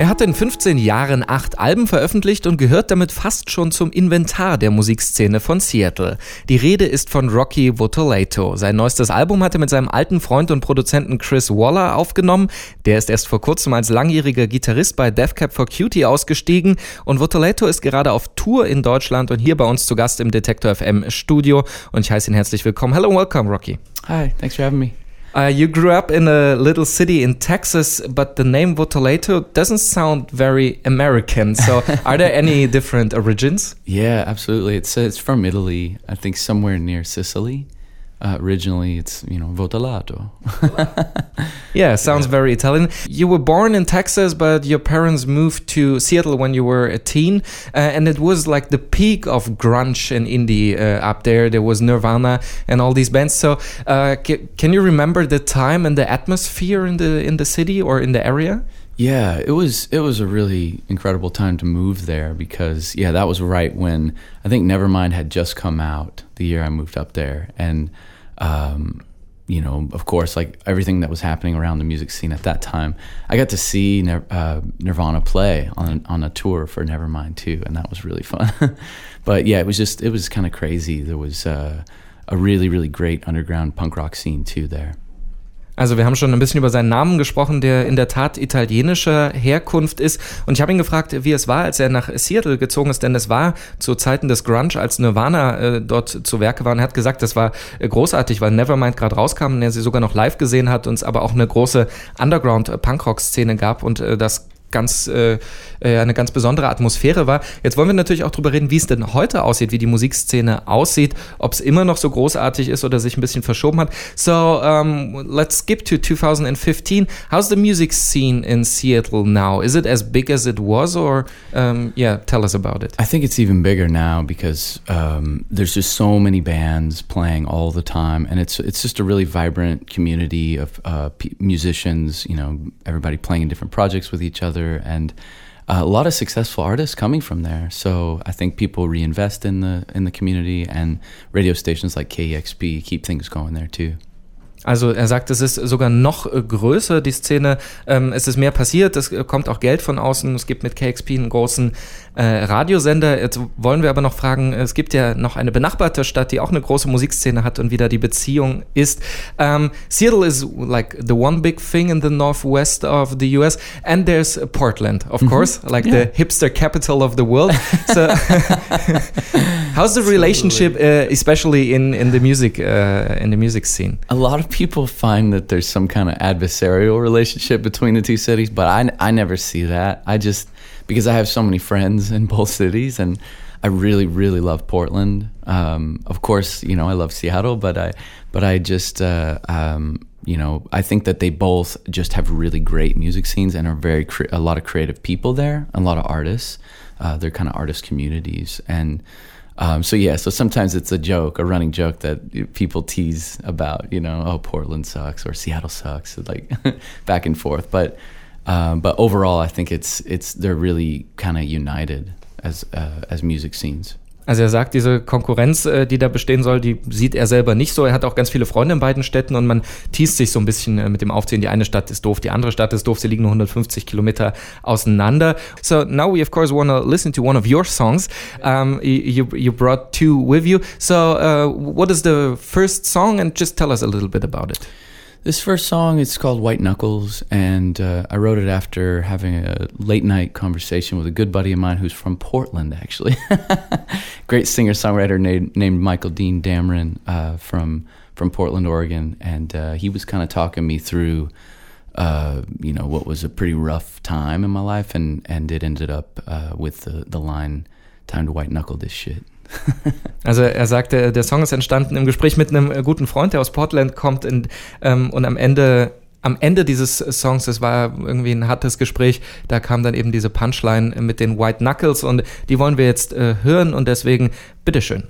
Er hat in 15 Jahren acht Alben veröffentlicht und gehört damit fast schon zum Inventar der Musikszene von Seattle. Die Rede ist von Rocky Votolato. Sein neuestes Album hat er mit seinem alten Freund und Produzenten Chris Waller aufgenommen. Der ist erst vor kurzem als langjähriger Gitarrist bei Death Cab for Cutie ausgestiegen und Votolato ist gerade auf Tour in Deutschland und hier bei uns zu Gast im Detektor FM Studio und ich heiße ihn herzlich willkommen. Hello welcome, Rocky. Hi, thanks for having me. Uh, you grew up in a little city in Texas, but the name Votolato doesn't sound very American. So, are there any different origins? Yeah, absolutely. It's it's from Italy. I think somewhere near Sicily. Uh, originally, it's you know Votolato. yeah, sounds yeah. very Italian. You were born in Texas, but your parents moved to Seattle when you were a teen, uh, and it was like the peak of grunge and indie uh, up there. There was Nirvana and all these bands. So, uh, can you remember the time and the atmosphere in the in the city or in the area? Yeah, it was it was a really incredible time to move there because yeah, that was right when I think Nevermind had just come out the year I moved up there, and um, you know, of course, like everything that was happening around the music scene at that time, I got to see uh, Nirvana play on on a tour for Nevermind too, and that was really fun. but yeah, it was just it was kind of crazy. There was uh, a really really great underground punk rock scene too there. Also wir haben schon ein bisschen über seinen Namen gesprochen, der in der Tat italienischer Herkunft ist. Und ich habe ihn gefragt, wie es war, als er nach Seattle gezogen ist, denn es war zu Zeiten des Grunge, als Nirvana äh, dort zu Werke war. Und er hat gesagt, das war äh, großartig, weil Nevermind gerade rauskam und er sie sogar noch live gesehen hat und es aber auch eine große Underground-Punkrock-Szene gab und äh, das ganz äh, äh, eine ganz besondere Atmosphäre war. Jetzt wollen wir natürlich auch darüber reden, wie es denn heute aussieht, wie die Musikszene aussieht, ob es immer noch so großartig ist oder sich ein bisschen verschoben hat. So um, let's skip to 2015. How's the music scene in Seattle now? Is it as big as it was, or um, yeah, tell us about it. I think it's even bigger now because um, there's just so many bands playing all the time, and it's it's just a really vibrant community of uh, musicians. You know, everybody playing in different projects with each other together and uh, a lot of successful artists coming from there. So I think people reinvest in the in the community and radio stations like KEXP keep things going there too. Also er sagt, es ist sogar noch äh, größer, die Szene. Ähm, es ist mehr passiert, es kommt auch Geld von außen. Es gibt mit KXP einen großen äh, Radiosender. Jetzt wollen wir aber noch fragen, es gibt ja noch eine benachbarte Stadt, die auch eine große Musikszene hat und wieder die Beziehung ist. Um, ähm, Seattle is like the one big thing in the northwest of the US and there's Portland, of mm -hmm. course, like yeah. the hipster capital of the world. So how's the relationship, uh, especially in, in the music uh, in the music scene? A lot of people find that there's some kind of adversarial relationship between the two cities, but I, I never see that. I just, because I have so many friends in both cities and I really, really love Portland. Um, of course, you know, I love Seattle, but I, but I just, uh, um, you know, I think that they both just have really great music scenes and are very, cre- a lot of creative people there, a lot of artists. Uh, they're kind of artist communities. And, um, so yeah, so sometimes it's a joke, a running joke that people tease about, you know, oh Portland sucks or Seattle sucks, like back and forth. But um, but overall, I think it's it's they're really kind of united as uh, as music scenes. Also er sagt, diese Konkurrenz, äh, die da bestehen soll, die sieht er selber nicht so. Er hat auch ganz viele Freunde in beiden Städten und man teast sich so ein bisschen äh, mit dem Aufzählen. Die eine Stadt ist doof, die andere Stadt ist doof. Sie liegen nur 150 Kilometer auseinander. So now we of course want to listen to one of your songs. Um, you, you brought two with you. So uh, what is the first song and just tell us a little bit about it. This first song is called White Knuckles, and uh, I wrote it after having a late night conversation with a good buddy of mine who's from Portland, actually. Great singer songwriter named, named Michael Dean Damron uh, from from Portland, Oregon, and uh, he was kind of talking me through, uh, you know, what was a pretty rough time in my life, and and it ended up uh, with the the line, "Time to white knuckle this shit." Also er sagte, der Song ist entstanden im Gespräch mit einem äh, guten Freund, der aus Portland kommt in, ähm, und am Ende am Ende dieses Songs, das war irgendwie ein hartes Gespräch, da kam dann eben diese Punchline mit den White Knuckles und die wollen wir jetzt äh, hören und deswegen bitteschön.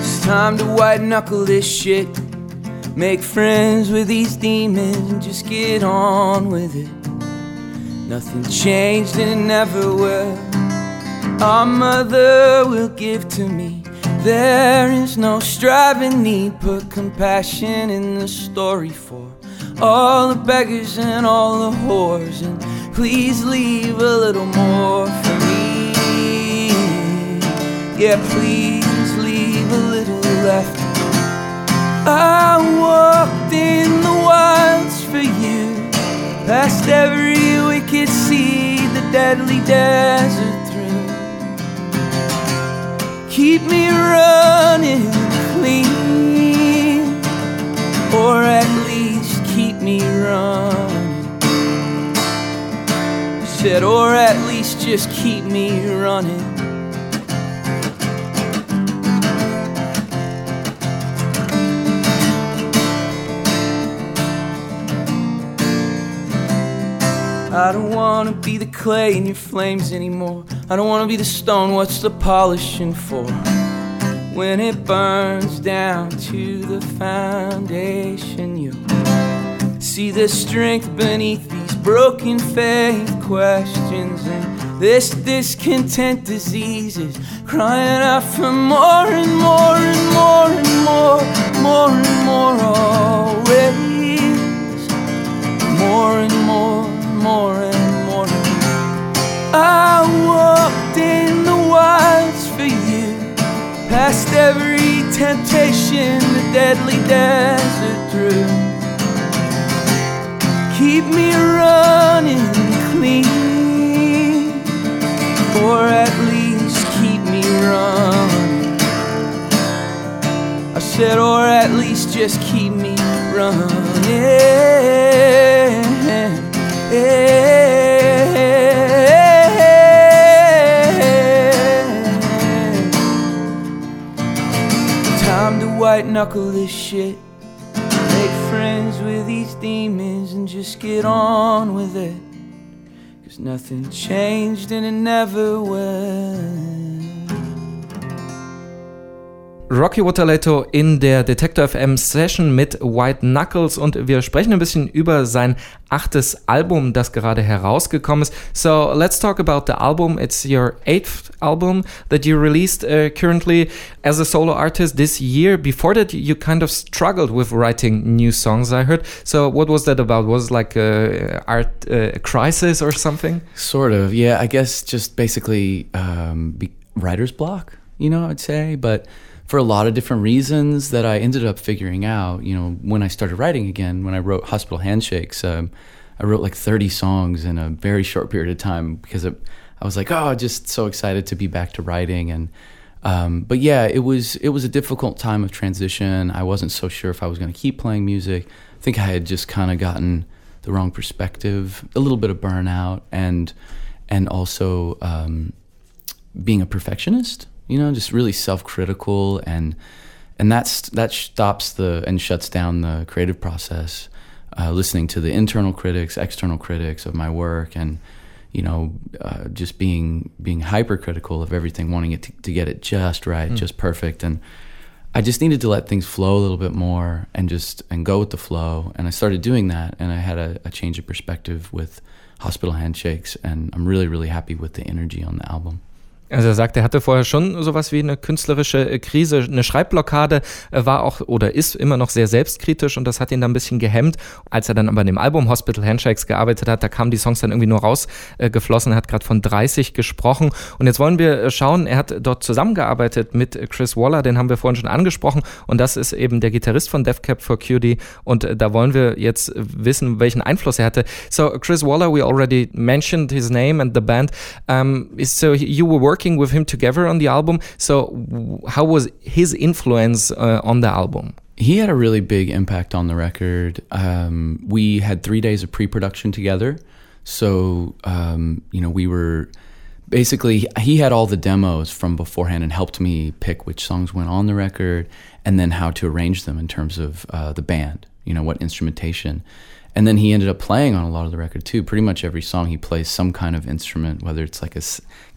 It's time to white knuckle this shit. Make friends with these demons and just get on with it. Nothing changed and never will. our mother will give to me. There is no striving need, put compassion in the story for all the beggars and all the whores, and please leave a little more for me. Yeah, please deadly desert through. keep me running clean, or at least keep me running. I said, or at least just keep me running. I don't wanna be the clay in your flames anymore. I don't wanna be the stone, what's the polishing for? When it burns down to the foundation, you see the strength beneath these broken faith questions. And this discontent disease is crying out for more and more and more and more, more and more always, desert through. Keep me running clean, or at least keep me running. I said, or at least just keep me running. White this shit. Make friends with these demons and just get on with it. Cause nothing changed and it never will. Rocky Waterletto in der Detector FM Session mit White Knuckles und wir sprechen ein bisschen über sein achtes Album, das gerade herausgekommen ist. So let's talk about the album. It's your eighth album that you released uh, currently as a solo artist this year. Before that, you kind of struggled with writing new songs, I heard. So what was that about? Was it like a art uh, crisis or something? Sort of, yeah. I guess just basically um, writer's block, you know, I'd say, but for a lot of different reasons that I ended up figuring out. You know, when I started writing again, when I wrote Hospital Handshakes, um, I wrote like 30 songs in a very short period of time because it, I was like, oh, just so excited to be back to writing. And um, but yeah, it was it was a difficult time of transition. I wasn't so sure if I was going to keep playing music. I think I had just kind of gotten the wrong perspective, a little bit of burnout, and and also um, being a perfectionist you know, just really self-critical and and that's that stops the and shuts down the creative process. Uh, listening to the internal critics, external critics of my work, and you know, uh, just being being hypercritical of everything, wanting it to, to get it just right, mm. just perfect, and I just needed to let things flow a little bit more and just and go with the flow. And I started doing that, and I had a, a change of perspective with Hospital Handshakes, and I'm really really happy with the energy on the album. Also er sagt, er hatte vorher schon sowas wie eine künstlerische äh, Krise, eine Schreibblockade, äh, war auch oder ist immer noch sehr selbstkritisch und das hat ihn dann ein bisschen gehemmt. Als er dann aber an dem Album Hospital Handshakes gearbeitet hat, da kamen die Songs dann irgendwie nur rausgeflossen. Er hat gerade von 30 gesprochen und jetzt wollen wir äh, schauen, er hat dort zusammengearbeitet mit Chris Waller, den haben wir vorhin schon angesprochen und das ist eben der Gitarrist von Death Cab for Cutie und da wollen wir jetzt wissen, welchen Einfluss er hatte. So Chris Waller, we already mentioned his name and the band. Um, so you were working with him together on the album. So, how was his influence uh, on the album? He had a really big impact on the record. Um, we had three days of pre production together. So, um, you know, we were basically, he had all the demos from beforehand and helped me pick which songs went on the record and then how to arrange them in terms of uh, the band, you know, what instrumentation. And then he ended up playing on a lot of the record too. Pretty much every song he plays some kind of instrument, whether it's like a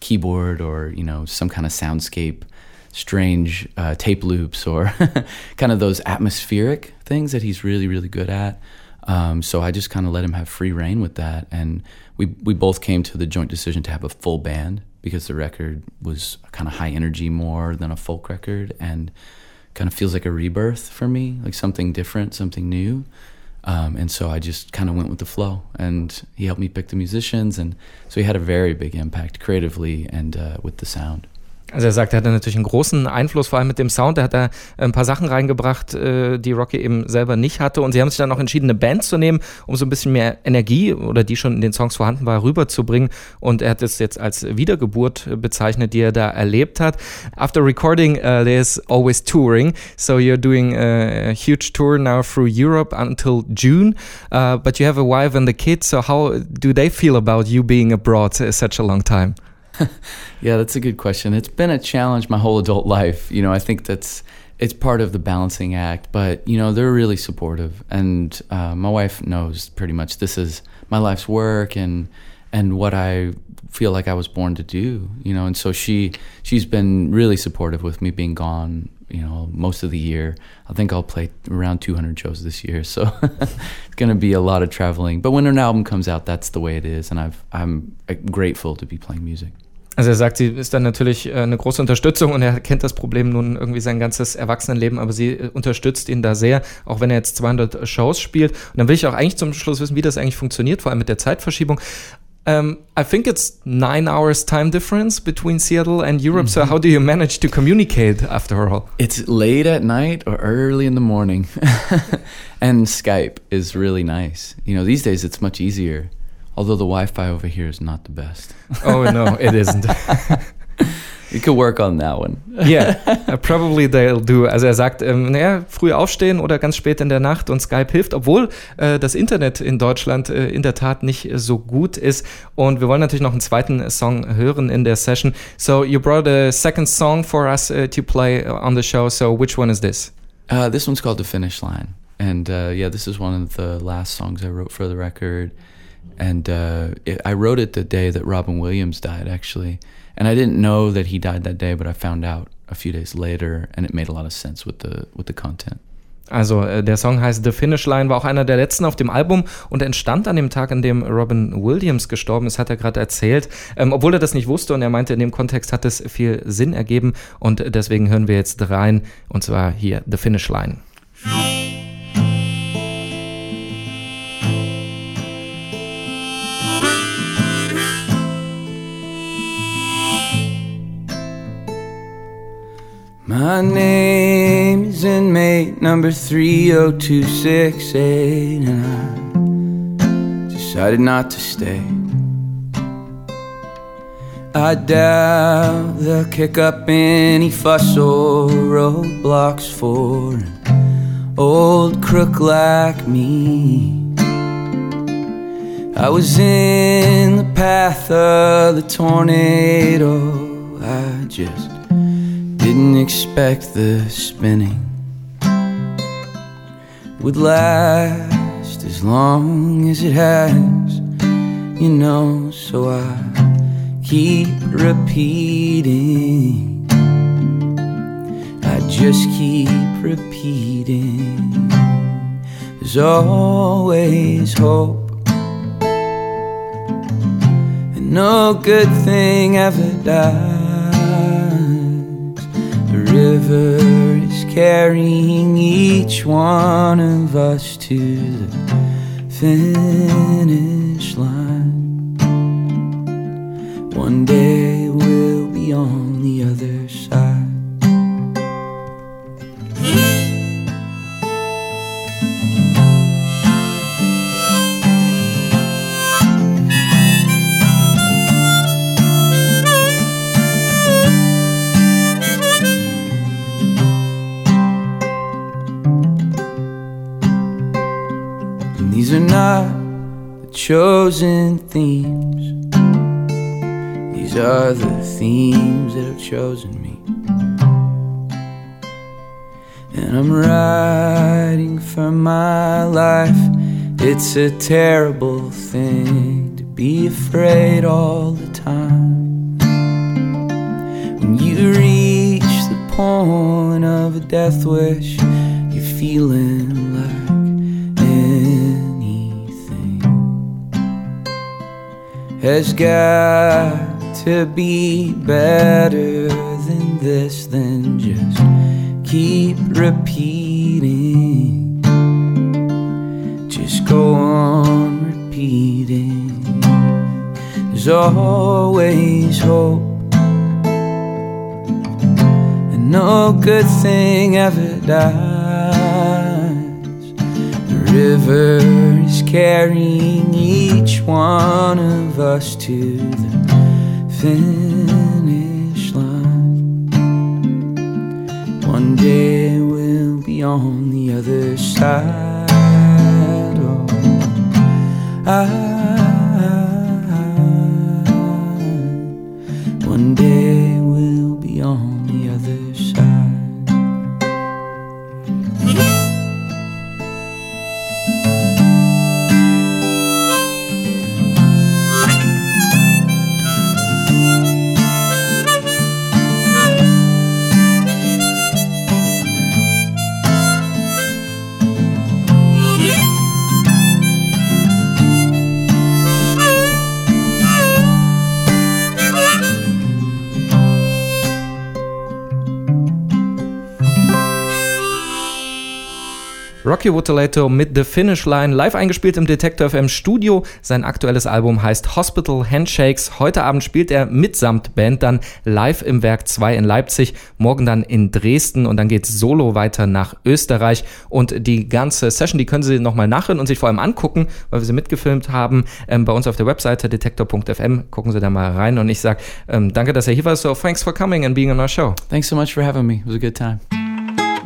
keyboard or you know some kind of soundscape, strange uh, tape loops or kind of those atmospheric things that he's really really good at. Um, so I just kind of let him have free reign with that, and we we both came to the joint decision to have a full band because the record was kind of high energy more than a folk record and kind of feels like a rebirth for me, like something different, something new. Um, and so I just kind of went with the flow, and he helped me pick the musicians, and so he had a very big impact creatively and uh, with the sound. Also er sagt, er hatte natürlich einen großen Einfluss, vor allem mit dem Sound. Er hat da ein paar Sachen reingebracht, äh, die Rocky eben selber nicht hatte. Und sie haben sich dann auch entschieden, eine Band zu nehmen, um so ein bisschen mehr Energie oder die schon in den Songs vorhanden war, rüberzubringen. Und er hat es jetzt als Wiedergeburt bezeichnet, die er da erlebt hat. After recording, uh, there's always touring. So you're doing a huge tour now through Europe until June. Uh, but you have a wife and a kid. So how do they feel about you being abroad such a long time? yeah, that's a good question. It's been a challenge my whole adult life. You know, I think that's it's part of the balancing act. But you know, they're really supportive, and uh, my wife knows pretty much this is my life's work and and what I feel like I was born to do. You know, and so she she's been really supportive with me being gone. You know, most of the year. I think I'll play around 200 shows this year, so it's going to be a lot of traveling. But when an album comes out, that's the way it is, and I've I'm grateful to be playing music. Also er sagt, sie ist dann natürlich äh, eine große Unterstützung und er kennt das Problem nun irgendwie sein ganzes Erwachsenenleben, aber sie äh, unterstützt ihn da sehr, auch wenn er jetzt 200 Shows spielt. Und dann will ich auch eigentlich zum Schluss wissen, wie das eigentlich funktioniert, vor allem mit der Zeitverschiebung. Um, I think it's nine hours time difference between Seattle and Europe. Mm -hmm. So how do you manage to communicate after all? It's late at night or early in the morning, and Skype is really nice. You know, these days it's much easier. Although the Wi-Fi over here is not the best. Oh no, it isn't. You could work on that one. yeah, uh, probably they'll do. Also er sagt, ähm, naja, früh aufstehen oder ganz spät in der Nacht und Skype hilft, obwohl äh, das Internet in Deutschland äh, in der Tat nicht so gut ist. Und wir wollen natürlich noch einen zweiten Song hören in der Session. So you brought a second song for us uh, to play on the show. So which one is this? Uh, this one's called The Finish Line. And uh, yeah, this is one of the last songs I wrote for the record. And uh, it, I wrote it the day that Robin Williams died, actually. And I didn't know that he died that day, but I found out a few days later, and it made a lot of sense with the with the content. Also äh, der Song heißt The Finish Line, war auch einer der letzten auf dem Album und entstand an dem Tag, an dem Robin Williams gestorben ist, hat er gerade erzählt. Ähm, obwohl er das nicht wusste und er meinte, in dem Kontext hat es viel Sinn ergeben und deswegen hören wir jetzt rein und zwar hier The Finish Line. My name is inmate number 30268, and I decided not to stay. I doubt they'll kick up any fuss or roadblocks for an old crook like me. I was in the path of the tornado. I just didn't expect the spinning would last as long as it has, you know, so I keep repeating. I just keep repeating. There's always hope, and no good thing ever dies river is carrying each one of us to the finish line. One day we'll be on the other chosen themes. These are the themes that have chosen me. And I'm writing for my life. It's a terrible thing to be afraid all the time. When you reach the point of a death wish, you're feeling has got to be better than this, then just keep repeating. Just go on repeating. There's always hope. And no good thing ever dies. The river is carrying each one of us to the finish line. One day we'll be on the other side. Oh, I, Rocky Wotoleto mit The Finish Line, live eingespielt im Detector FM Studio. Sein aktuelles Album heißt Hospital Handshakes. Heute Abend spielt er mitsamt Band dann live im Werk 2 in Leipzig, morgen dann in Dresden und dann geht's solo weiter nach Österreich. Und die ganze Session, die können Sie nochmal nachhören und sich vor allem angucken, weil wir sie mitgefilmt haben, ähm, bei uns auf der Webseite detektor.fm. Gucken Sie da mal rein und ich sage ähm, danke, dass er hier war. So, thanks for coming and being on our show. Thanks so much for having me. It was a good time.